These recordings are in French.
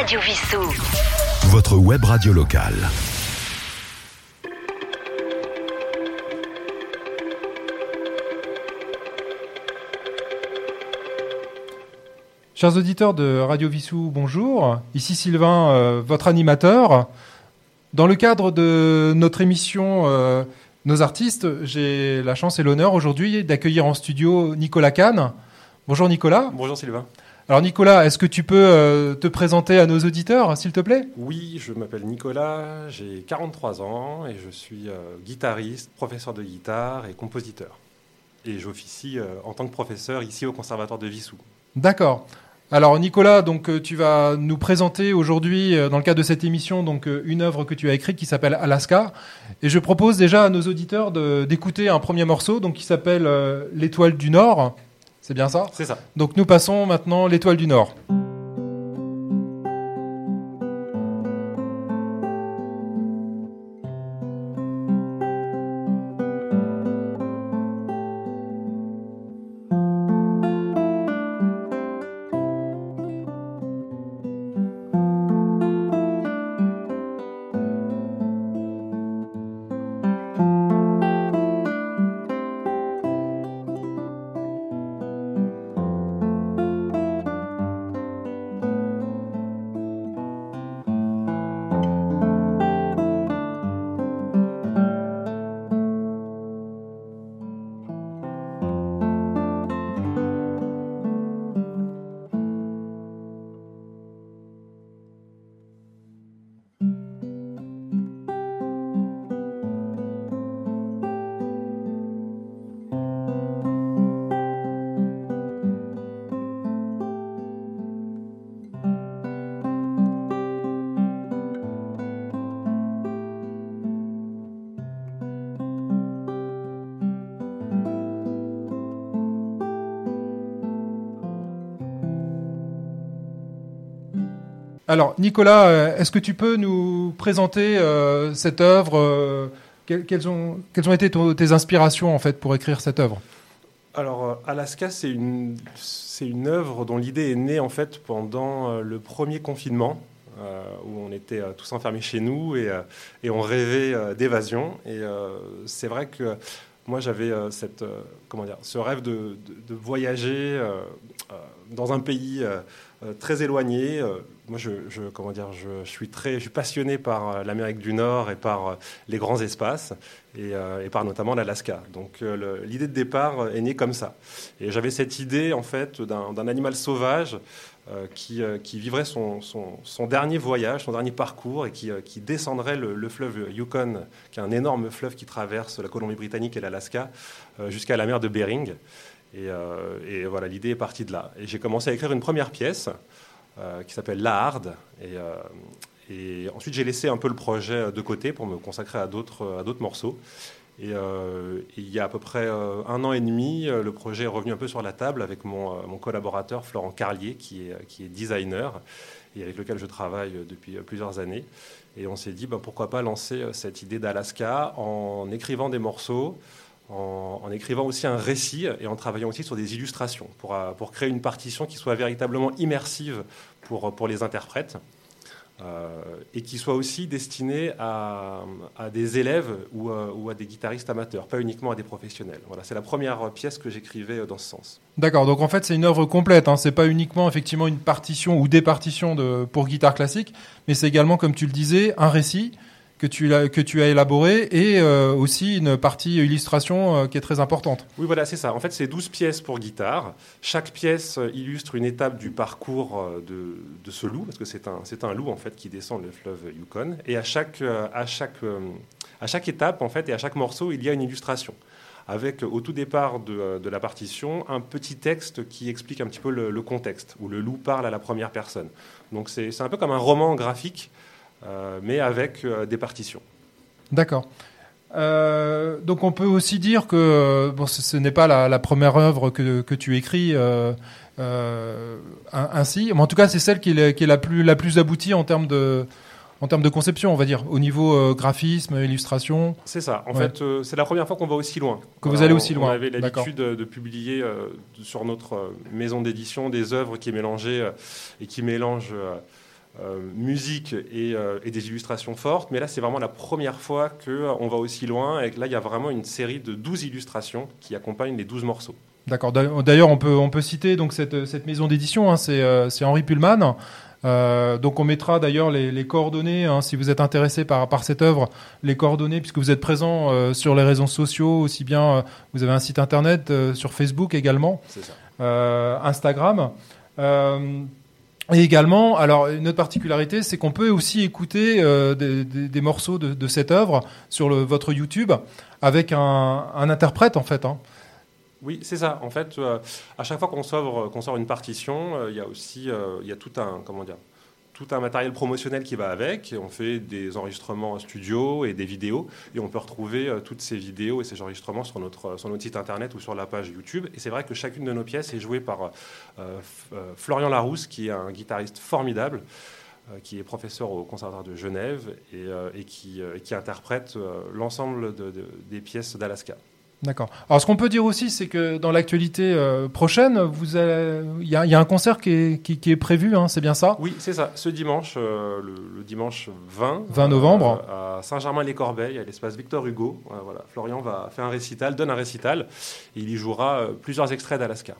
Radio Vissou. Votre web radio locale. Chers auditeurs de Radio Vissou, bonjour. Ici Sylvain, euh, votre animateur. Dans le cadre de notre émission euh, Nos artistes, j'ai la chance et l'honneur aujourd'hui d'accueillir en studio Nicolas Kahn. Bonjour Nicolas. Bonjour Sylvain. Alors Nicolas, est-ce que tu peux euh, te présenter à nos auditeurs, s'il te plaît? Oui, je m'appelle Nicolas, j'ai 43 ans et je suis euh, guitariste, professeur de guitare et compositeur. Et j'officie euh, en tant que professeur ici au Conservatoire de Vissou. D'accord. Alors Nicolas, donc tu vas nous présenter aujourd'hui dans le cadre de cette émission donc une œuvre que tu as écrite qui s'appelle Alaska et je propose déjà à nos auditeurs d'écouter un premier morceau donc qui s'appelle L'étoile du Nord. C'est bien ça? C'est ça. Donc nous passons maintenant l'étoile du Nord. Alors Nicolas, euh, est-ce que tu peux nous présenter euh, cette œuvre euh, quelles, ont, été tes inspirations en fait pour écrire cette œuvre? Alors Alaska, c'est une, œuvre dont l'idée est née en fait pendant le premier confinement. où on était tous enfermés chez nous et, on rêvait d'évasion. Et c'est vrai que moi j'avais ce rêve de, voyager dans un pays très éloigné. Euh, moi, je, comment dire, je, suis très, je suis passionné par euh, l'Amérique du Nord et par euh, les grands espaces et, euh, par notamment l'Alaska. Donc, euh, l'idée de départ euh, est née comme ça. Et j'avais cette idée en fait d'un animal sauvage euh, qui, euh, qui vivrait son, son- dernier voyage, son dernier parcours et qui, euh, qui descendrait le, le fleuve Yukon, qui est un énorme fleuve qui traverse la Colombie-Britannique et l'Alaska, euh, jusqu'à la mer de Bering. Et, euh, et voilà, l'idée est partie de là. Et j'ai commencé à écrire une première pièce euh, qui s'appelle La Harde. Et, euh, et ensuite, j'ai laissé un peu le projet de côté pour me consacrer à d'autres morceaux. Et, il y a à peu près un an et demi, le projet est revenu un peu sur la table avec mon, collaborateur Florent Carlier, qui est, designer et avec lequel je travaille depuis plusieurs années. Et on s'est dit, ben, pourquoi pas lancer cette idée d'Alaska en écrivant des morceaux, en, écrivant aussi un récit et en travaillant aussi sur des illustrations pour, euh, pour créer une partition qui soit véritablement immersive pour, pour les interprètes. euh, et qui soit aussi destinée à, à des élèves ou, à- ou à des guitaristes amateurs, pas uniquement à des professionnels. Voilà, c'est la première pièce que j'écrivais euh, dans ce sens. D'accord, donc en fait c'est une œuvre complète, hein. c'est pas uniquement effectivement une partition ou des partitions pour guitare classique, mais c'est également, comme tu le disais, un récit que tu, as, élaboré et euh, aussi une partie illustration euh, qui est très importante. Oui, voilà, c'est ça. En fait, c'est 12 pièces pour guitare. Chaque pièce euh, illustre une étape du parcours de, de ce loup, parce que c'est un, c'est un loup en fait qui descend le fleuve Yukon. Et à chaque, à, chaque, à chaque étape, en fait, et à chaque morceau, il y a une illustration. Avec, au tout départ de, de la partition, un petit texte qui explique un petit peu le, le contexte, où le loup parle à la première personne. Donc, c'est un peu comme un roman graphique, mais avec euh, des partitions. D'accord. Euh, donc on peut aussi dire que euh, bon, ce, ce n'est pas la, la première œuvre que, que tu écris euh, euh, ainsi, mais en tout cas c'est celle qui est, qui est la, plus, la plus aboutie en termes de, en termes de conception, on va dire, au niveau euh, graphisme, illustration. C'est ça. En Ouais. fait, euh, c'est la première fois qu'on va aussi loin. Que vous allez on- aussi loin. On avait l'habitude de, publier euh, sur notre euh, maison d'édition des œuvres qui mélangeaient euh, et qui mélangent euh, musique et, et, des illustrations fortes. Mais là, c'est vraiment la première fois qu'on va aussi loin. Et là, il y a vraiment une série de 12 illustrations qui accompagnent les 12 morceaux. D'accord. D'ailleurs, on peut, on peut citer donc cette, cette maison d'édition, hein, c'est Henri Pullman. Euh, donc on mettra d'ailleurs les, les, coordonnées, hein, si vous êtes intéressé par, par cette œuvre, les coordonnées, puisque vous êtes présent euh, sur les réseaux sociaux, aussi bien euh, vous avez un site internet, euh, sur Facebook également, Instagram. Et également, alors une autre particularité, c'est qu'on peut aussi écouter des, des, morceaux de, cette œuvre sur votre YouTube avec un, interprète en fait. Hein. Oui, c'est ça. En fait, euh, à chaque fois qu'on sort, qu'on sort une partition, euh, il y a aussi euh, il y a tout un comment dire tout un matériel promotionnel qui va avec. on fait des enregistrements en studio et des vidéos. Et on peut retrouver toutes ces vidéos et ces enregistrements sur notre, sur notre site internet ou sur la page YouTube. Et c'est vrai que chacune de nos pièces est jouée par Florian Larousse, qui est un guitariste formidable qui est professeur au Conservatoire de Genève et, qui, interprète l'ensemble de, des pièces d'Alaska. D'accord. Alors, ce qu'on peut dire aussi, c'est que dans l'actualité euh, prochaine, vous il y, y, a un concert qui est, qui, qui est prévu, hein, c'est bien ça? Oui, c'est ça. Ce dimanche, euh, le, dimanche 20, 20 novembre, euh, à Saint-Germain-les-Corbeilles, à l'espace Victor Hugo. voilà, Florian va faire un récital, donne un récital, et il y jouera plusieurs extraits d'Alaska.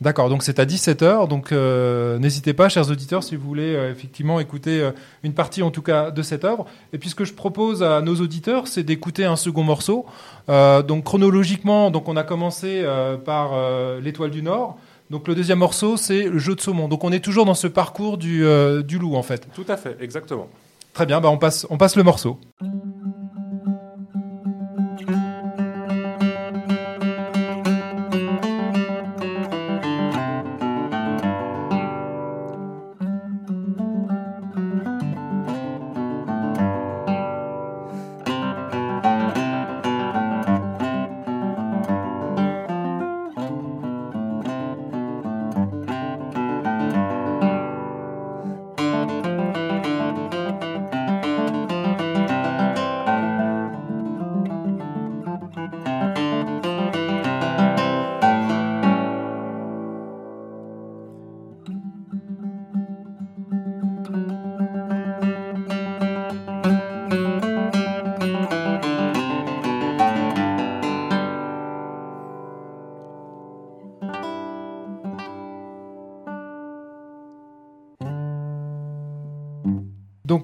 D'accord, donc c'est à 17h, donc euh, n'hésitez pas, chers auditeurs, si vous voulez euh, effectivement écouter euh, une partie en tout cas de cette œuvre. Et puis ce que je propose à nos auditeurs, c'est d'écouter un second morceau. donc chronologiquement, donc on a commencé par l'Étoile du Nord. Donc le deuxième morceau, c'est le jeu de saumon. Donc on est toujours dans ce parcours du, du loup en fait. Tout à fait, exactement. Très bien, bah on, passe, on passe le morceau.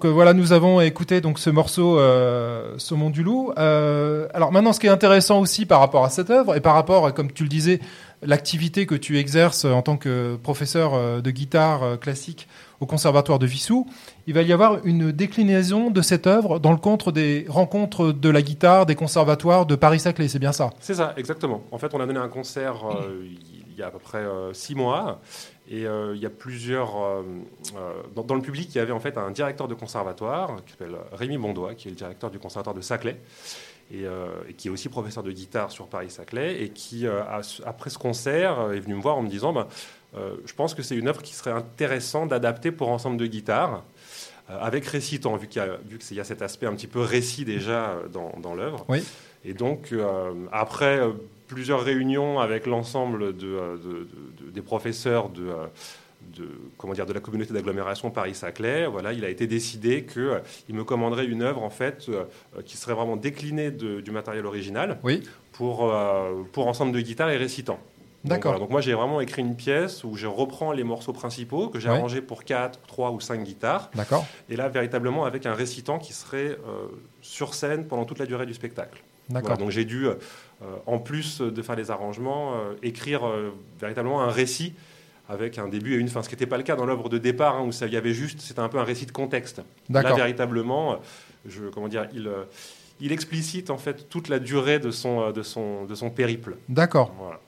Euh, voilà, nous avons écouté donc ce morceau euh, Saumon du loup. Euh, alors maintenant, ce qui est intéressant aussi par rapport à cette œuvre et par rapport, comme tu le disais, l'activité que tu exerces en tant que professeur euh, de guitare classique au conservatoire de Vissou, il va y avoir une déclinaison de cette œuvre dans le cadre des rencontres de la guitare des conservatoires de Paris-Saclay. C'est bien ça? C'est ça, exactement. En fait, on a donné un concert il y a à peu près six mois et euh, il y a plusieurs. Euh, euh, dans, le public, il y avait en fait un directeur de conservatoire qui s'appelle Rémi Bondois, qui est le directeur du conservatoire de Saclay. Et, qui est aussi professeur de guitare sur Paris-Saclay, et qui, après ce concert, est venu me voir en me disant ben, Je pense que c'est une œuvre qui serait intéressante d'adapter pour ensemble de guitare, avec récitant, vu qu'il y, a cet aspect un petit peu récit déjà dans, dans l'œuvre. Oui. Et donc, après plusieurs réunions avec l'ensemble de, des professeurs de, de, comment dire, de la communauté d'agglomération Paris-Saclay, voilà, il a été décidé qu'il euh, me commanderait une œuvre en fait, euh, qui serait vraiment déclinée du matériel original oui. pour, euh, pour ensemble de guitare et récitant. D'accord. Donc, moi j'ai vraiment écrit une pièce où je reprends les morceaux principaux que j'ai arrangés pour 4, 3 ou 5 guitares. D'accord. Et là véritablement avec un récitant qui serait sur scène pendant toute la durée du spectacle. D'accord. donc j'ai dû, en plus de faire les arrangements, écrire véritablement un récit avec un début et une fin, ce qui n'était pas le cas dans l'œuvre de départ, hein, où ça y avait juste, c'était un peu un récit de contexte. Là, véritablement, je, comment dire, il, euh, il explicite en fait toute la durée de son, euh, de son, de son périple. D'accord. Voilà.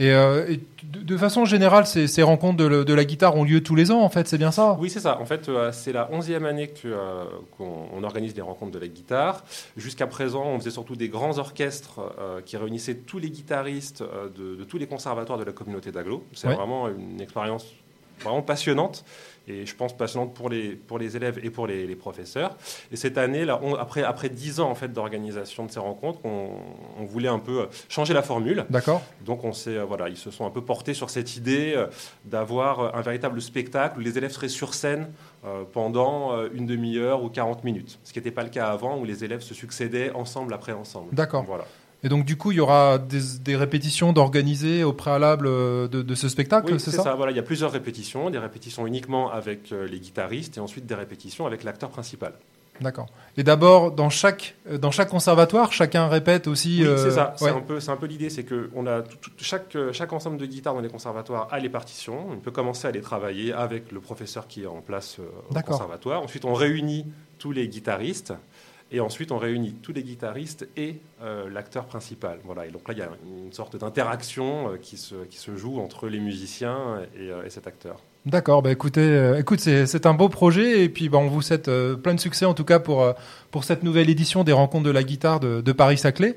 Et, euh, de, façon générale, ces, rencontres de, la guitare ont lieu tous les ans, en fait, c'est bien ça? Oui, c'est ça. En fait, euh, c'est la onzième année euh, qu'on organise des rencontres de la guitare. Jusqu'à présent, on faisait surtout des grands orchestres qui réunissaient tous les guitaristes de, tous les conservatoires de la communauté d'Aglo. C'est vraiment une expérience vraiment passionnante et je pense passionnante pour les, pour les élèves et pour les, professeurs. Et cette année, là, après, après 10 ans en fait, d'organisation de ces rencontres, on, voulait un peu changer la formule. D'accord. Donc on s'est, voilà, ils se sont un peu portés sur cette idée d'avoir un véritable spectacle où les élèves seraient sur scène pendant une demi-heure ou 40 minutes. Ce qui n'était pas le cas avant où les élèves se succédaient ensemble après ensemble. D'accord. Voilà. Et donc, du coup, il y aura des, répétitions d'organiser au préalable euh, de, ce spectacle, c'est ça, Voilà, il y a plusieurs répétitions, des répétitions uniquement avec euh, les guitaristes et ensuite des répétitions avec l'acteur principal. D'accord. Et d'abord, dans chaque, euh, dans chaque conservatoire, chacun répète aussi. Oui, c'est ça. C'est un peu, un peu l'idée, c'est que on a chaque, chaque ensemble de guitares dans les conservatoires a les partitions. On peut commencer à les travailler avec le professeur qui est en place au conservatoire. Ensuite, on réunit tous les guitaristes et ensuite, on réunit tous les guitaristes et euh, l'acteur principal. Voilà. Et donc là, il y a une sorte d'interaction euh, qui, se, qui se joue entre les musiciens et, euh, cet acteur. D'accord, bah écoutez, écoute, c'est un beau projet et puis bah, on vous souhaite plein de succès en tout cas pour, pour cette nouvelle édition des rencontres de la guitare de, de Paris-Saclay.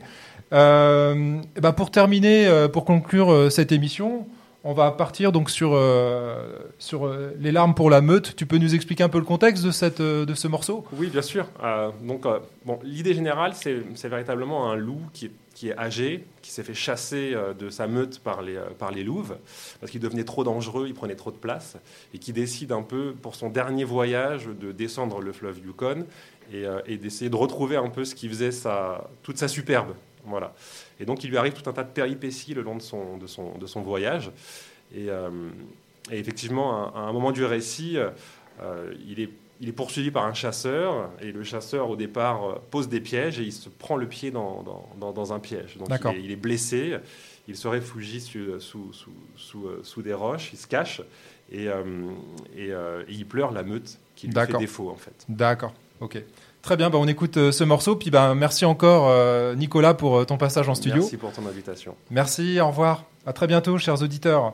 Bah, pour terminer, pour conclure cette émission, on va partir donc sur, euh, sur euh, les larmes pour la meute. Tu peux nous expliquer un peu le contexte de, cette, euh, de ce morceau? Oui, bien sûr. donc, bon, l'idée générale, c'est véritablement un loup qui est, qui est âgé, qui s'est fait chasser de sa meute par les, par les louves, parce qu'il devenait trop dangereux, il prenait trop de place, et qui décide un peu, pour son dernier voyage, de descendre le fleuve Yukon et, et d'essayer de retrouver un peu ce qui faisait sa, toute sa superbe. Voilà. Et donc, il lui arrive tout un tas de péripéties le long de son, de son, de son voyage. Et, euh, effectivement, à, un moment du récit, euh, il, est, il est poursuivi par un chasseur. Et le chasseur, au départ, euh, pose des pièges et il se prend le pied dans, dans, dans un piège. Donc, il est, il est, blessé. Il se réfugie sous, sous, sous, sous, des roches. Il se cache. Et, et, et il pleure la meute qui lui fait défaut, en fait. D'accord. Ok. Très bien, bah on écoute euh, ce morceau. Puis bah, merci encore, euh, Nicolas, pour euh, ton passage en studio. Merci pour ton invitation. Merci, au revoir. À très bientôt, chers auditeurs.